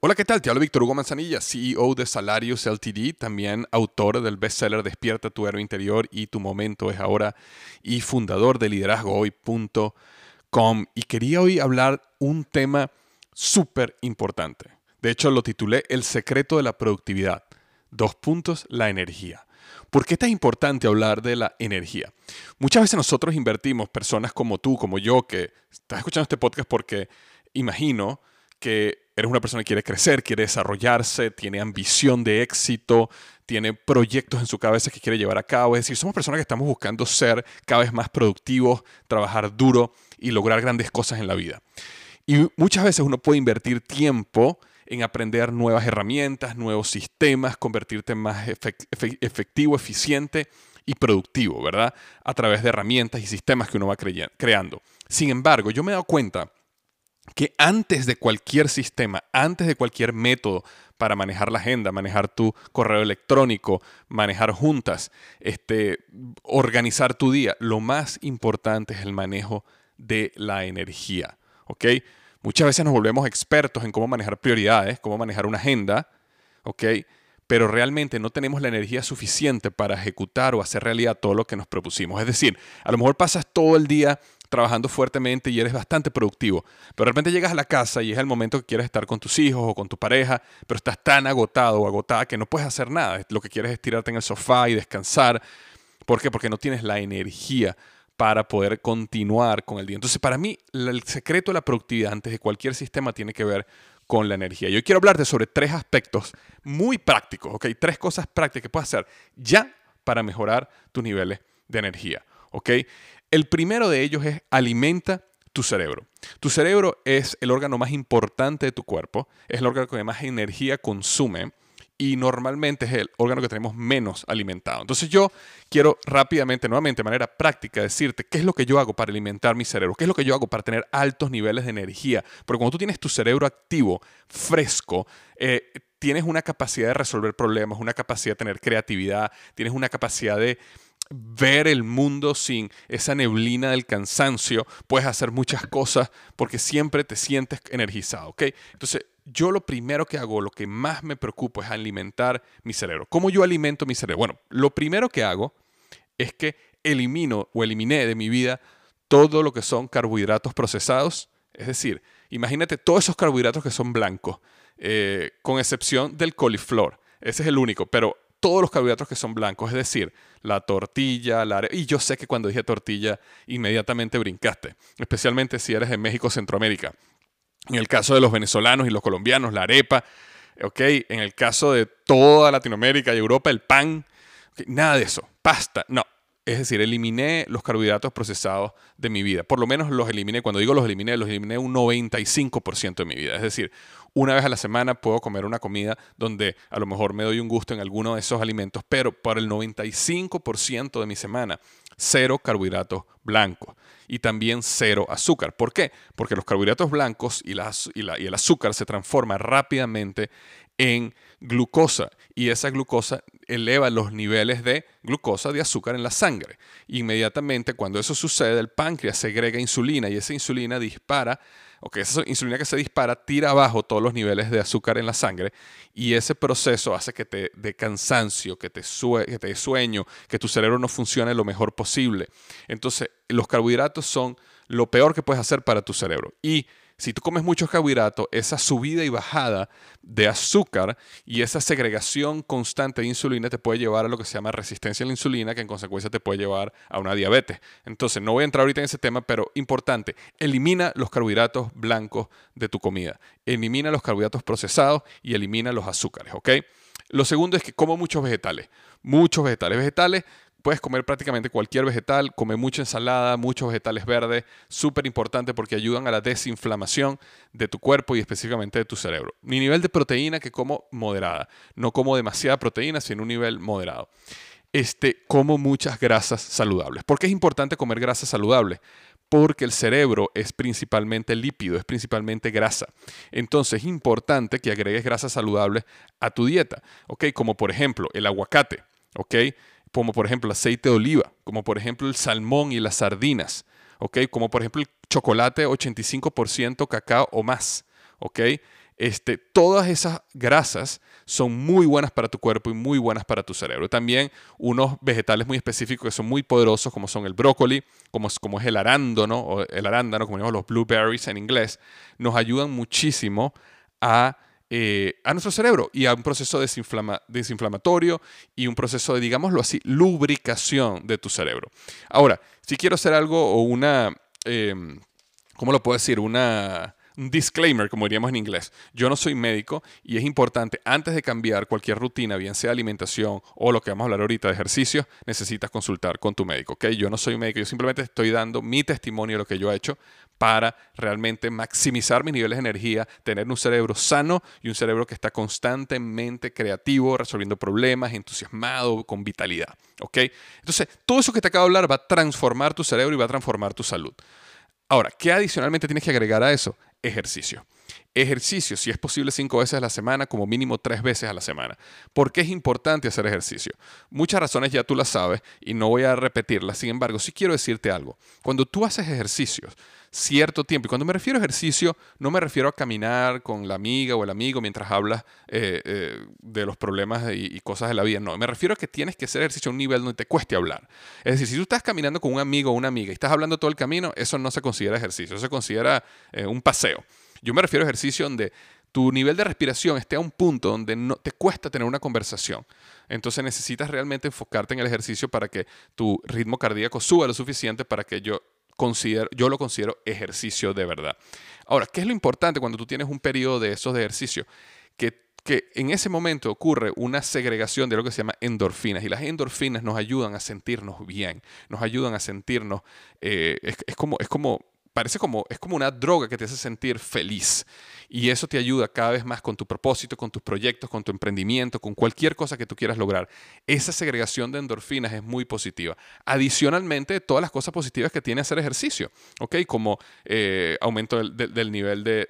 Hola, ¿qué tal? Te hablo Víctor Hugo Manzanilla, CEO de Salarios LTD, también autor del bestseller Despierta tu héroe interior y tu momento es ahora y fundador de liderazgohoy.com. Y quería hoy hablar un tema súper importante. De hecho, lo titulé El secreto de la productividad. Dos puntos, la energía. ¿Por qué es tan importante hablar de la energía? Muchas veces nosotros invertimos, personas como tú, como yo, que estás escuchando este podcast porque imagino que eres una persona que quiere crecer, quiere desarrollarse, tiene ambición de éxito, tiene proyectos en su cabeza que quiere llevar a cabo. Es decir, somos personas que estamos buscando ser cada vez más productivos, trabajar duro y lograr grandes cosas en la vida. Y muchas veces uno puede invertir tiempo en aprender nuevas herramientas, nuevos sistemas, convertirte en más efectivo, eficiente y productivo, ¿verdad? A través de herramientas y sistemas que uno va creando. Sin embargo, yo me he dado cuenta que antes de cualquier sistema, antes de cualquier método para manejar la agenda, manejar tu correo electrónico, manejar juntas, este, organizar tu día, lo más importante es el manejo de la energía. ¿ok? Muchas veces nos volvemos expertos en cómo manejar prioridades, cómo manejar una agenda, ¿ok? Pero realmente no tenemos la energía suficiente para ejecutar o hacer realidad todo lo que nos propusimos. Es decir, a lo mejor pasas todo el día trabajando fuertemente y eres bastante productivo, pero de repente llegas a la casa y es el momento que quieres estar con tus hijos o con tu pareja, pero estás tan agotado o agotada que no puedes hacer nada. Lo que quieres es tirarte en el sofá y descansar. ¿Por qué? Porque no tienes la energía para poder continuar con el día. Entonces, para mí, el secreto de la productividad antes de cualquier sistema tiene que ver con la energía. Yo quiero hablarte sobre tres aspectos muy prácticos, ¿ok? Tres cosas prácticas que puedes hacer ya para mejorar tus niveles de energía, ¿ok? El primero de ellos es alimenta tu cerebro. Tu cerebro es el órgano más importante de tu cuerpo, es el órgano que más energía consume y normalmente es el órgano que tenemos menos alimentado. Entonces yo quiero rápidamente, nuevamente, de manera práctica, decirte qué es lo que yo hago para alimentar mi cerebro, qué es lo que yo hago para tener altos niveles de energía. Porque cuando tú tienes tu cerebro activo, fresco, eh, tienes una capacidad de resolver problemas, una capacidad de tener creatividad, tienes una capacidad de ver el mundo sin esa neblina del cansancio, puedes hacer muchas cosas porque siempre te sientes energizado, ¿ok? Entonces, yo lo primero que hago, lo que más me preocupa es alimentar mi cerebro. ¿Cómo yo alimento mi cerebro? Bueno, lo primero que hago es que elimino o eliminé de mi vida todo lo que son carbohidratos procesados. Es decir, imagínate todos esos carbohidratos que son blancos, eh, con excepción del coliflor. Ese es el único, pero todos los carbohidratos que son blancos, es decir, la tortilla, la Y yo sé que cuando dije tortilla, inmediatamente brincaste, especialmente si eres de México, Centroamérica. En el caso de los venezolanos y los colombianos, la arepa. ¿ok? En el caso de toda Latinoamérica y Europa, el pan. Nada de eso. Pasta. No. Es decir, eliminé los carbohidratos procesados de mi vida. Por lo menos los eliminé. Cuando digo los eliminé, los eliminé un 95% de mi vida. Es decir, una vez a la semana puedo comer una comida donde a lo mejor me doy un gusto en alguno de esos alimentos, pero para el 95% de mi semana, cero carbohidratos blancos y también cero azúcar. ¿Por qué? Porque los carbohidratos blancos y, y, el azúcar se transforman rápidamente en glucosa y esa glucosa eleva los niveles de glucosa, de azúcar en la sangre. Inmediatamente cuando eso sucede, el páncreas segrega insulina y esa insulina dispara ok, esa insulina que se dispara tira abajo todos los niveles de azúcar en la sangre y ese proceso hace que te dé cansancio, que te, que te dé sueño, que tu cerebro no funcione lo mejor posible. Entonces, los carbohidratos son lo peor que puedes hacer para tu cerebro. Y Si tú comes mucho carbohidrato, esa subida y bajada de azúcar y esa segregación constante de insulina te puede llevar a lo que se llama resistencia a la insulina, que en consecuencia te puede llevar a una diabetes. Entonces, no voy a entrar ahorita en ese tema, pero importante, elimina los carbohidratos blancos de tu comida, elimina los carbohidratos procesados y elimina los azúcares, ¿ok? Lo segundo es que como muchos vegetales, muchos vegetales. Vegetales puedes comer prácticamente cualquier vegetal, come mucha ensalada, muchos vegetales verdes, súper importante porque ayudan a la desinflamación de tu cuerpo y específicamente de tu cerebro. Mi nivel de proteína que como moderada, no como demasiada proteína, sino un nivel moderado. Este, como muchas grasas saludables. ¿Por qué es importante comer grasas saludables? Porque el cerebro es principalmente lípido, es principalmente grasa. Entonces es importante que agregues grasas saludables a tu dieta, ¿ok? Como por ejemplo el aguacate, ¿ok? Como por ejemplo el aceite de oliva, como por ejemplo el salmón y las sardinas, ¿ok? Como por ejemplo el chocolate 85% cacao o más, ¿ok? Este, todas esas grasas son muy buenas para tu cuerpo y muy buenas para tu cerebro. También unos vegetales muy específicos que son muy poderosos, como son el brócoli, como, como es el arándano, o el arándano, como llamamos los blueberries en inglés, nos ayudan muchísimo a eh, a nuestro cerebro y a un proceso desinflamatorio y un proceso de, digámoslo así, lubricación de tu cerebro. Ahora, si quiero hacer algo o una, eh, ¿cómo lo puedo decir? Una un disclaimer, como diríamos en inglés. Yo no soy médico y es importante, antes de cambiar cualquier rutina, bien sea alimentación o lo que vamos a hablar ahorita de ejercicio, necesitas consultar con tu médico. ¿ok? Yo no soy médico, yo simplemente estoy dando mi testimonio de lo que yo he hecho para realmente maximizar mis niveles de energía, tener un cerebro sano y un cerebro que está constantemente creativo, resolviendo problemas, entusiasmado, con vitalidad. ¿ok? Entonces, todo eso que te acabo de hablar va a transformar tu cerebro y va a transformar tu salud. Ahora, ¿qué adicionalmente tienes que agregar a eso? Ejercicio. Ejercicio, si es posible cinco veces a la semana, como mínimo tres veces a la semana. ¿Por qué es importante hacer ejercicio? Muchas razones ya tú las sabes y no voy a repetirlas. Sin embargo, sí quiero decirte algo. Cuando tú haces ejercicios, cierto tiempo. Y cuando me refiero a ejercicio, no me refiero a caminar con la amiga o el amigo mientras hablas eh, eh, de los problemas y, cosas de la vida. No, me refiero a que tienes que hacer ejercicio a un nivel donde te cueste hablar. Es decir, si tú estás caminando con un amigo o una amiga y estás hablando todo el camino, eso no se considera ejercicio, eso se considera eh, un paseo. Yo me refiero a ejercicio donde tu nivel de respiración esté a un punto donde no te cuesta tener una conversación. Entonces necesitas realmente enfocarte en el ejercicio para que tu ritmo cardíaco suba lo suficiente para que yo yo lo considero ejercicio de verdad. Ahora, ¿qué es lo importante cuando tú tienes un periodo de esos de ejercicio? Que, que en ese momento ocurre una segregación de lo que se llama endorfinas y las endorfinas nos ayudan a sentirnos bien, nos ayudan a sentirnos, eh, es, como, es como parece como, es como una droga que te hace sentir feliz. Y eso te ayuda cada vez más con tu propósito, con tus proyectos, con tu emprendimiento, con cualquier cosa que tú quieras lograr. Esa segregación de endorfinas es muy positiva. Adicionalmente, todas las cosas positivas que tiene hacer ejercicio, ¿ok? Como eh, aumento del, nivel del,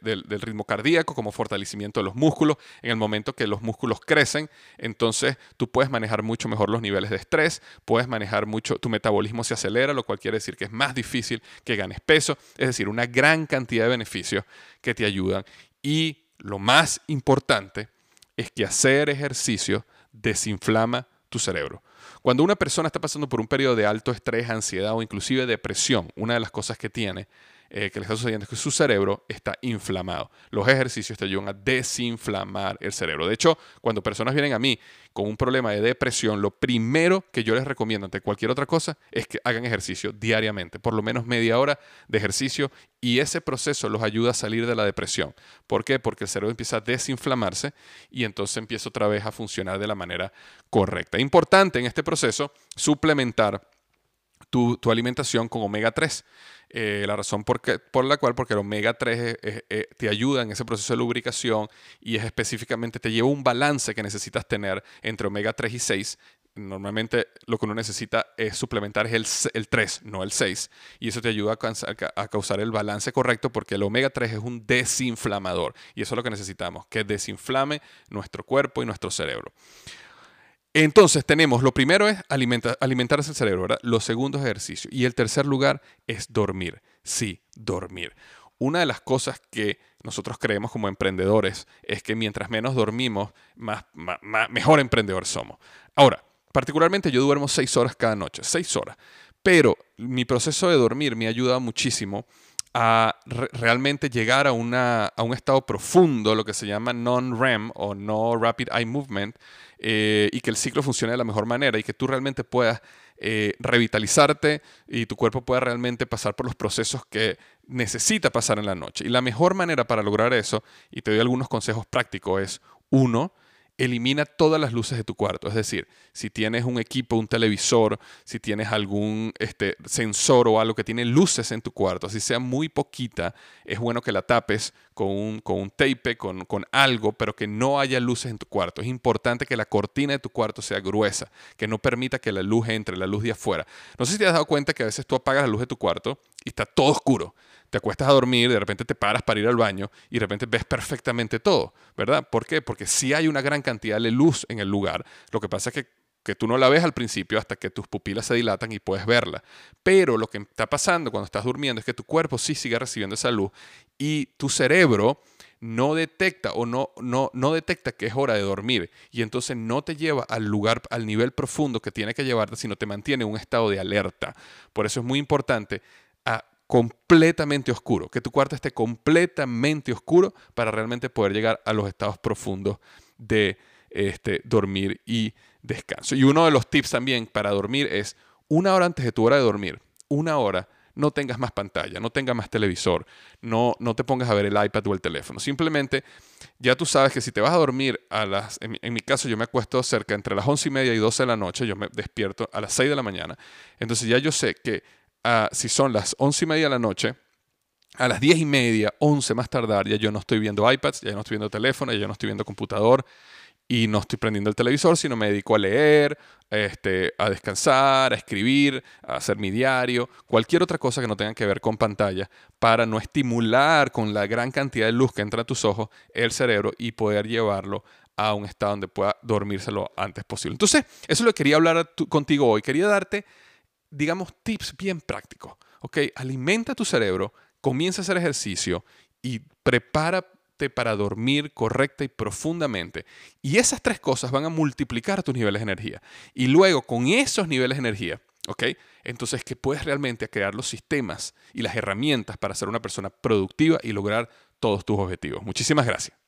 del, ritmo cardíaco, como fortalecimiento de los músculos. En el momento que los músculos crecen, entonces tú puedes manejar mucho mejor los niveles de estrés, puedes manejar mucho, tu metabolismo se acelera, lo cual quiere decir que es más difícil que ganes peso, es decir, una gran cantidad de beneficios que te ayudan. Y lo más importante es que hacer ejercicio desinflama tu cerebro. Cuando una persona está pasando por un periodo de alto estrés, ansiedad o inclusive depresión, una de las cosas que tiene eh, que le está sucediendo es que su cerebro está inflamado. Los ejercicios te ayudan a desinflamar el cerebro. De hecho, cuando personas vienen a mí con un problema de depresión, lo primero que yo les recomiendo ante cualquier otra cosa es que hagan ejercicio diariamente, por lo menos media hora de ejercicio y ese proceso los ayuda a salir de la depresión. ¿Por qué? Porque el cerebro empieza a desinflamarse y entonces empieza otra vez a funcionar de la manera correcta. Importante en este proceso suplementar tu, alimentación con omega 3. Eh, la razón por, por, la cual, porque el omega 3 eh, te ayuda en ese proceso de lubricación y es específicamente, te lleva un balance que necesitas tener entre omega 3 y 6. Normalmente lo que uno necesita es suplementar el, el 3, no el 6. Y eso te ayuda a, a causar el balance correcto porque el omega 3 es un desinflamador. Y eso es lo que necesitamos, que desinflame nuestro cuerpo y nuestro cerebro. Entonces tenemos, lo primero es alimentar, alimentarse el cerebro, ¿verdad? Lo segundo es ejercicio. Y el tercer lugar es dormir. Sí, dormir. Una de las cosas que nosotros creemos como emprendedores es que mientras menos dormimos, más, mejor emprendedores somos. Ahora, particularmente yo duermo seis horas cada noche, seis horas. Pero mi proceso de dormir me ayuda muchísimo a realmente llegar a, una, a un estado profundo, lo que se llama non-REM o no Rapid Eye Movement, eh, y que el ciclo funcione de la mejor manera y que tú realmente puedas eh, revitalizarte y tu cuerpo pueda realmente pasar por los procesos que necesita pasar en la noche. Y la mejor manera para lograr eso, y te doy algunos consejos prácticos, es uno, elimina todas las luces de tu cuarto. Es decir, si tienes un equipo, un televisor, si tienes algún este, sensor o algo que tiene luces en tu cuarto, si sea muy poquita, es bueno que la tapes con un, con un tape, con, con algo, pero que no haya luces en tu cuarto. Es importante que la cortina de tu cuarto sea gruesa, que no permita que la luz entre, la luz de afuera. No sé si te has dado cuenta que a veces tú apagas la luz de tu cuarto y está todo oscuro te acuestas a dormir, de repente te paras para ir al baño y de repente ves perfectamente todo, ¿verdad? ¿Por qué? Porque sí hay una gran cantidad de luz en el lugar. Lo que pasa es que, que tú no la ves al principio hasta que tus pupilas se dilatan y puedes verla. Pero lo que está pasando cuando estás durmiendo es que tu cuerpo sí sigue recibiendo esa luz y tu cerebro no detecta o no, no, no detecta que es hora de dormir y entonces no te lleva al lugar, al nivel profundo que tiene que llevarte, sino te mantiene en un estado de alerta. Por eso es muy importante a completamente oscuro, que tu cuarto esté completamente oscuro para realmente poder llegar a los estados profundos de este, dormir y descanso. Y uno de los tips también para dormir es una hora antes de tu hora de dormir, una hora, no tengas más pantalla, no tengas más televisor, no, no te pongas a ver el iPad o el teléfono. Simplemente ya tú sabes que si te vas a dormir a las, en, mi caso yo me acuesto cerca entre las once y media y 12 de la noche, yo me despierto a las 6 de la mañana, entonces ya yo sé que si son las once y media de la noche, a las diez y media, once más tardar, ya yo no estoy viendo iPads, ya no estoy viendo teléfono, ya no estoy viendo computador y no estoy prendiendo el televisor, sino me dedico a leer, este, a descansar, a escribir, a hacer mi diario, cualquier otra cosa que no tenga que ver con pantalla, para no estimular con la gran cantidad de luz que entra a tus ojos el cerebro y poder llevarlo a un estado donde pueda dormirse lo antes posible. Entonces, eso es lo que quería hablar contigo hoy. Quería darte digamos, tips bien prácticos. ¿ok? Alimenta tu cerebro, comienza a hacer ejercicio y para dormir correcta y profundamente. Y esas tres cosas van a multiplicar tus niveles de energía. Y luego, con esos niveles de energía, ¿ok? Entonces, que puedes realmente crear los sistemas y las herramientas para ser una persona productiva y lograr todos tus objetivos. Muchísimas gracias.